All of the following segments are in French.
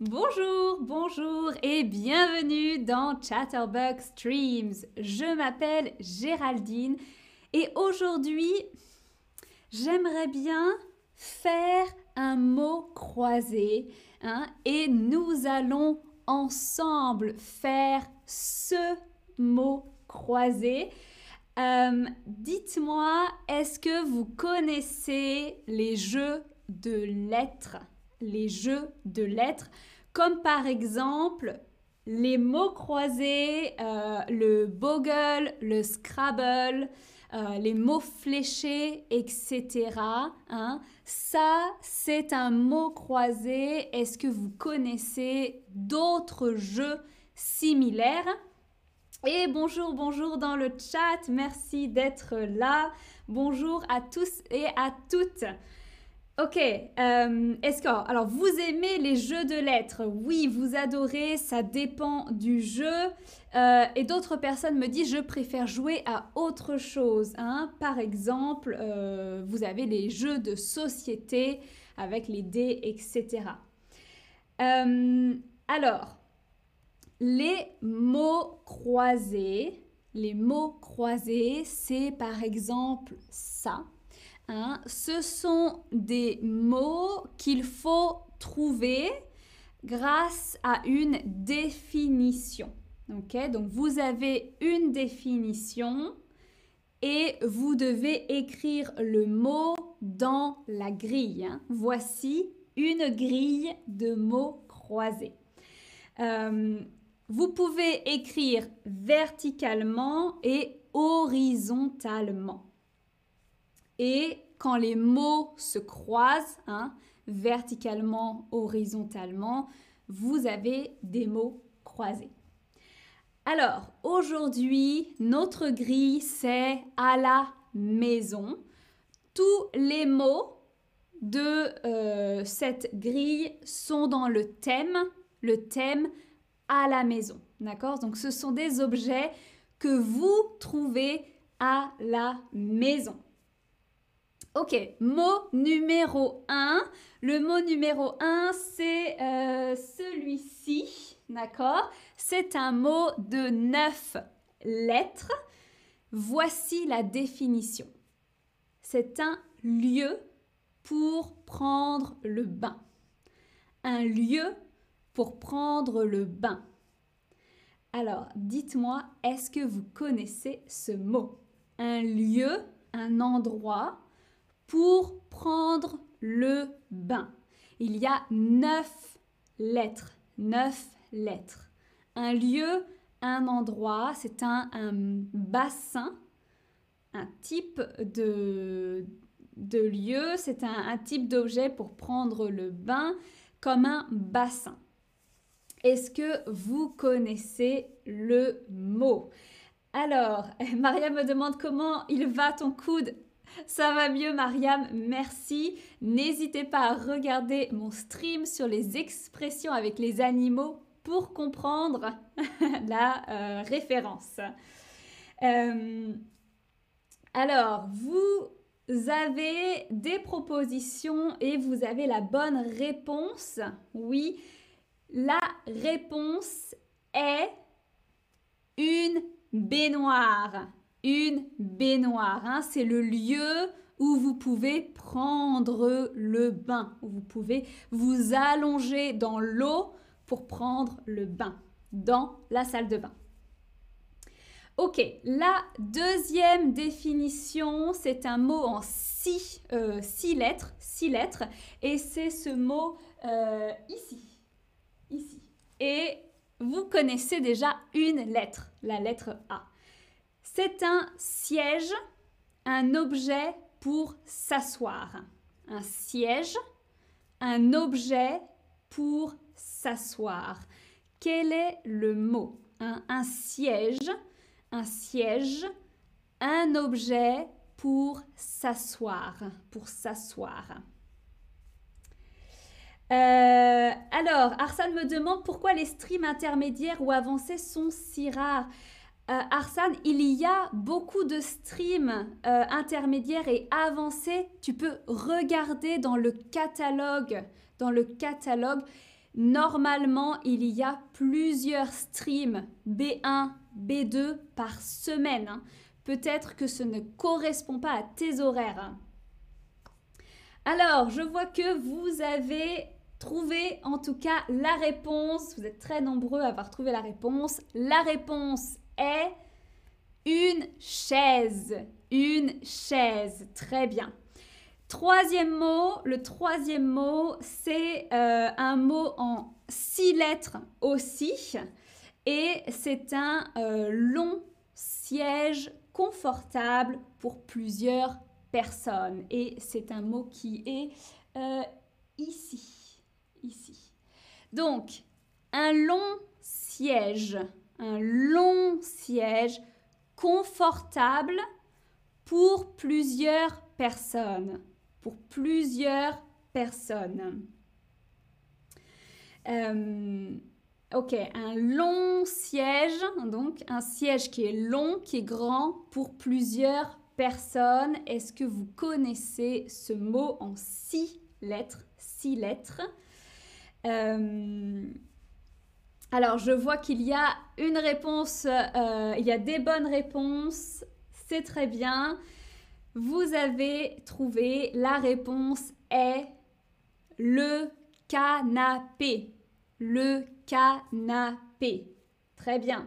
Bonjour, bonjour et bienvenue dans Chatterbug Streams. Je m'appelle Géraldine et aujourd'hui, j'aimerais bien faire un mot croisé hein, et nous allons ensemble faire ce mot croisé. Euh, dites-moi, est-ce que vous connaissez les jeux de lettres? Les jeux de lettres, comme par exemple les mots croisés, euh, le bogle, le scrabble, euh, les mots fléchés, etc. Hein. Ça, c'est un mot croisé. Est-ce que vous connaissez d'autres jeux similaires? Et bonjour, bonjour dans le chat. Merci d'être là. Bonjour à tous et à toutes. Ok, euh, alors vous aimez les jeux de lettres Oui, vous adorez, ça dépend du jeu. Euh, et d'autres personnes me disent je préfère jouer à autre chose. Hein. Par exemple, euh, vous avez les jeux de société avec les dés, etc. Euh, alors, les mots croisés, les mots croisés, c'est par exemple ça. Hein, ce sont des mots qu'il faut trouver grâce à une définition. donc vous avez une définition et vous devez écrire le mot dans la grille. Hein. Voici une grille de mots croisés. Euh, vous pouvez écrire verticalement et horizontalement. Et quand les mots se croisent, hein, verticalement, horizontalement, vous avez des mots croisés. Alors, aujourd'hui, notre grille, c'est à la maison. Tous les mots de euh, cette grille sont dans le thème, le thème à la maison. D'accord? Donc, ce sont des objets que vous trouvez à la maison. Ok, mot numéro 1. Le mot numéro 1, c'est euh, celui-ci, d'accord? C'est un mot de neuf lettres. Voici la définition. C'est un lieu pour prendre le bain. Un lieu pour prendre le bain. Alors, dites-moi, est-ce que vous connaissez ce mot? Un lieu, un endroit pour prendre le bain. Il y a neuf lettres, neuf lettres. Un lieu, un endroit, c'est un, bassin, un type de, de lieu, c'est un, un type d'objet pour prendre le bain comme un bassin. Est-ce que vous connaissez le mot? Alors, Maria me demande comment il va ton coude ça va mieux, Mariam, merci. N'hésitez pas à regarder mon stream sur les expressions avec les animaux pour comprendre la euh, référence. Euh, alors, vous avez des propositions et vous avez la bonne réponse. Oui, la réponse est une baignoire une baignoire. Hein. C'est le lieu où vous pouvez prendre le bain, où vous pouvez vous allonger dans l'eau pour prendre le bain, dans la salle de bain. Ok, la deuxième définition, c'est un mot en six, euh, lettres, six lettres, et c'est ce mot euh, ici, ici. Et vous connaissez déjà une lettre, la lettre A. C'est un siège, un objet pour s'asseoir. Un siège, un objet pour s'asseoir. Quel est le mot? Un, siège, un siège, un objet pour s'asseoir, pour s'asseoir. Euh, alors, Arsane me demande pourquoi les streams intermédiaires ou avancés sont si rares. Euh, Arsane, il y a beaucoup de streams euh, intermédiaires et avancés. Tu peux regarder dans le catalogue, dans le catalogue. Normalement, il y a plusieurs streams B1, B2 par semaine. Hein. Peut-être que ce ne correspond pas à tes horaires. Hein. Alors, je vois que vous avez trouvé en tout cas la réponse. Vous êtes très nombreux à avoir trouvé la réponse. La réponse est une chaise. Une chaise. Très bien. Troisième mot, le troisième mot, c'est euh, un mot en six lettres aussi. Et c'est un euh, long siège confortable pour plusieurs personnes. Et c'est un mot qui est euh, ici. Ici. Donc, un long siège. Un long siège confortable pour plusieurs personnes pour plusieurs personnes. Euh, ok, un long siège, donc un siège qui est long, qui est grand pour plusieurs personnes. Est-ce que vous connaissez ce mot en six lettres? Six lettres. Euh, alors, je vois qu'il y a une réponse, euh, il y a des bonnes réponses, c'est très bien. Vous avez trouvé la réponse est le canapé. Le canapé. Très bien.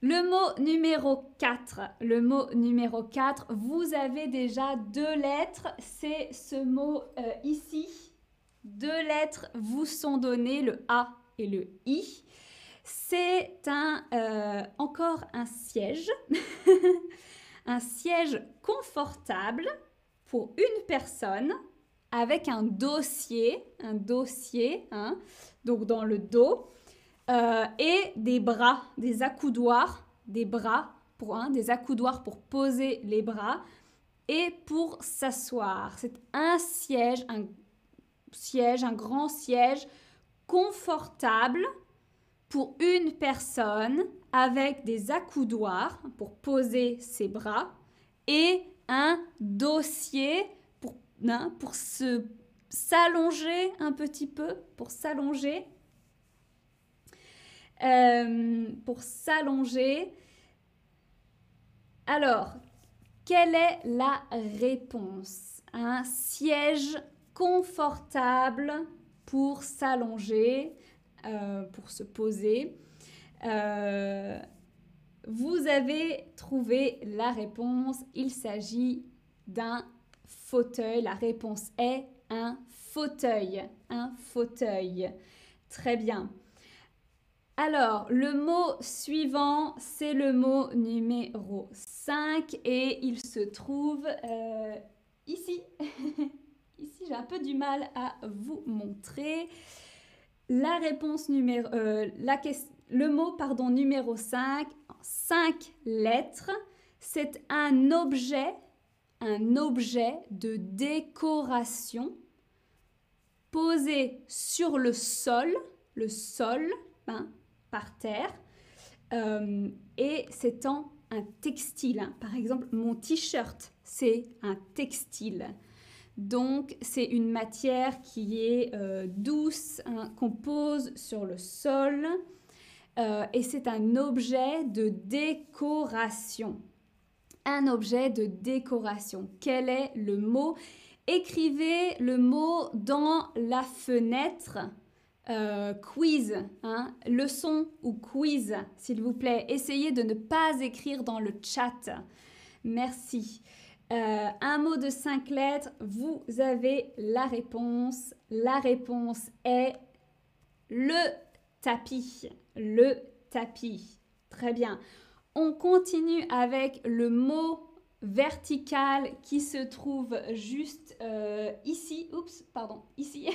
Le mot numéro 4, le mot numéro 4, vous avez déjà deux lettres, c'est ce mot euh, ici. Deux lettres vous sont données, le A et le I. C'est euh, encore un siège. un siège confortable pour une personne avec un dossier, un dossier, hein, donc dans le dos, euh, et des bras, des accoudoirs, des bras pour un, des accoudoirs pour poser les bras et pour s'asseoir. C'est un siège, un siège, un grand siège confortable pour une personne avec des accoudoirs pour poser ses bras et un dossier pour, hein, pour se s'allonger un petit peu, pour s'allonger. Euh, pour s'allonger. Alors, quelle est la réponse? Un siège confortable pour s'allonger, euh, pour se poser. Euh, vous avez trouvé la réponse. Il s'agit d'un fauteuil. La réponse est un fauteuil. Un fauteuil. Très bien. Alors, le mot suivant, c'est le mot numéro 5 et il se trouve euh, ici. ici, j'ai un peu du mal à vous montrer. La réponse numéro... Euh, la le mot pardon, numéro 5, 5 lettres, c'est un objet, un objet de décoration posé sur le sol, le sol, hein, par terre, euh, et c'est en un textile. Hein. Par exemple, mon t-shirt, c'est un textile. Donc, c'est une matière qui est euh, douce, hein, qu'on pose sur le sol. Euh, et c'est un objet de décoration. Un objet de décoration. Quel est le mot? Écrivez le mot dans la fenêtre. Euh, quiz, hein, leçon ou quiz, s'il vous plaît. Essayez de ne pas écrire dans le chat. Merci. Euh, un mot de cinq lettres, vous avez la réponse. La réponse est le tapis. Le tapis. Très bien. On continue avec le mot vertical qui se trouve juste euh, ici. Oups, pardon, ici.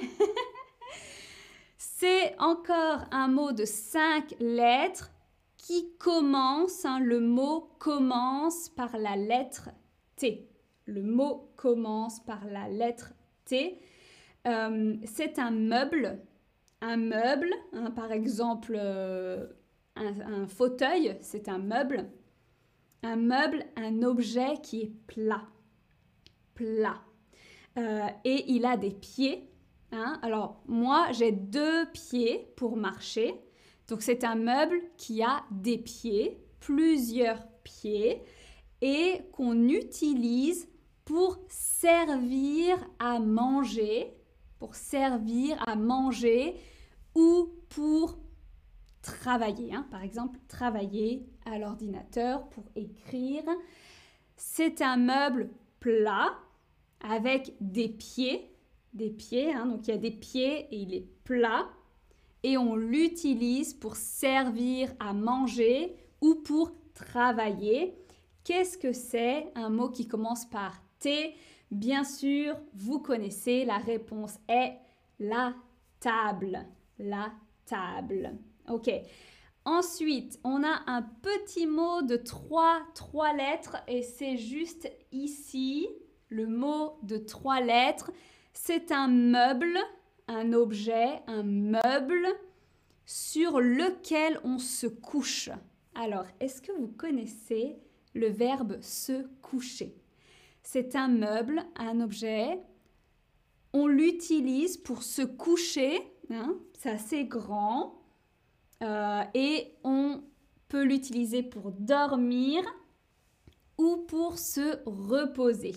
C'est encore un mot de cinq lettres qui commence, hein, le mot commence par la lettre Le mot commence par la lettre T. Euh, c'est un meuble, un meuble, hein, par exemple euh, un, fauteuil, c'est un meuble. Un meuble, un objet qui est plat, plat. Euh, et il a des pieds, Hein. Alors moi, j'ai deux pieds pour marcher. Donc c'est un meuble qui a des pieds, plusieurs pieds, et qu'on utilise pour servir à manger, pour servir à manger ou pour travailler. Hein. Par exemple, travailler à l'ordinateur pour écrire. C'est un meuble plat avec des pieds, des pieds, hein. donc il y a des pieds et il est plat et on l'utilise pour servir à manger ou pour travailler. Qu'est-ce que c'est un mot qui commence par T? Bien sûr, vous connaissez, la réponse est la table. La table. Ok. Ensuite, on a un petit mot de trois, trois lettres et c'est juste ici, le mot de trois lettres. C'est un meuble, un objet, un meuble sur lequel on se couche. Alors, est-ce que vous connaissez le verbe se coucher C'est un meuble, un objet. On l'utilise pour se coucher. Hein, c'est assez grand. Euh, et on peut l'utiliser pour dormir ou pour se reposer.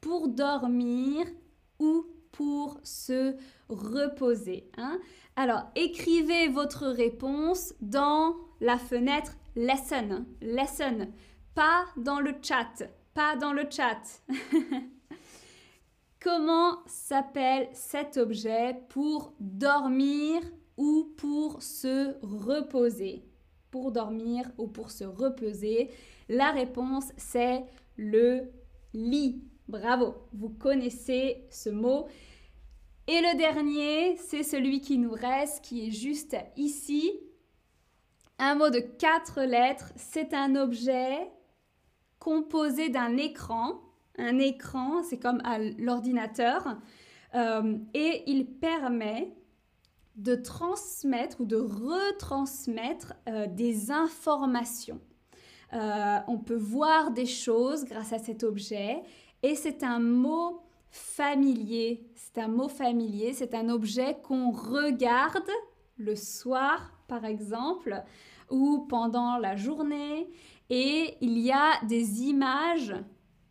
Pour dormir ou pour se reposer. Hein. Alors, écrivez votre réponse dans la fenêtre Lesson. Lesson. Pas dans le chat. Pas dans le chat. Comment s'appelle cet objet pour dormir ou pour se reposer? Pour dormir ou pour se reposer? La réponse, c'est le lit. Bravo, vous connaissez ce mot. Et le dernier, c'est celui qui nous reste, qui est juste ici. Un mot de quatre lettres, c'est un objet composé d'un écran. Un écran, c'est comme à l'ordinateur. Euh, et il permet de transmettre ou de retransmettre euh, des informations. Euh, on peut voir des choses grâce à cet objet et c'est un mot familier. C'est un mot familier, c'est un objet qu'on regarde le soir par exemple ou pendant la journée et il y a des images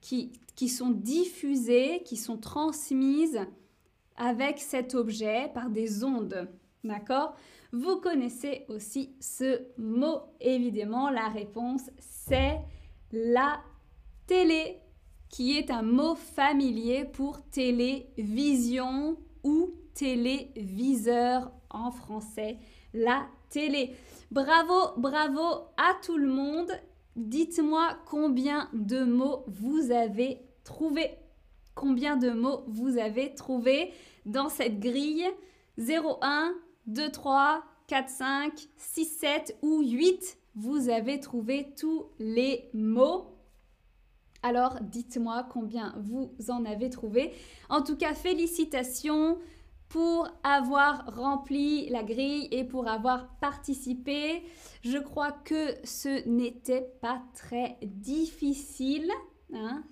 qui, sont diffusées, qui sont transmises avec cet objet par des ondes. D'accord? Vous connaissez aussi ce mot, évidemment. La réponse, c'est la télé qui est un mot familier pour télévision ou téléviseur en français, la télé. Bravo, bravo à tout le monde. Dites-moi combien de mots vous avez trouvé. Combien de mots vous avez trouvé dans cette grille? 0, 1, 2, 3, 4, 5, 6, 7 ou 8 Vous avez trouvé tous les mots alors dites-moi combien vous en avez trouvé. En tout cas, félicitations pour avoir rempli la grille et pour avoir participé. Je crois que ce n'était pas très difficile. Hein.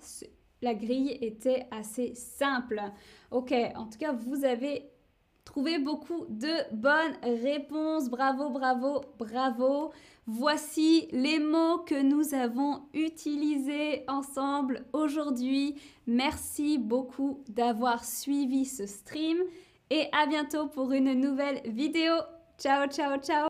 La grille était assez simple. Ok, en tout cas, vous avez trouvé beaucoup de bonnes réponses. Bravo, bravo, bravo. Voici les mots que nous avons utilisés ensemble aujourd'hui. Merci beaucoup d'avoir suivi ce stream et à bientôt pour une nouvelle vidéo. Ciao, ciao, ciao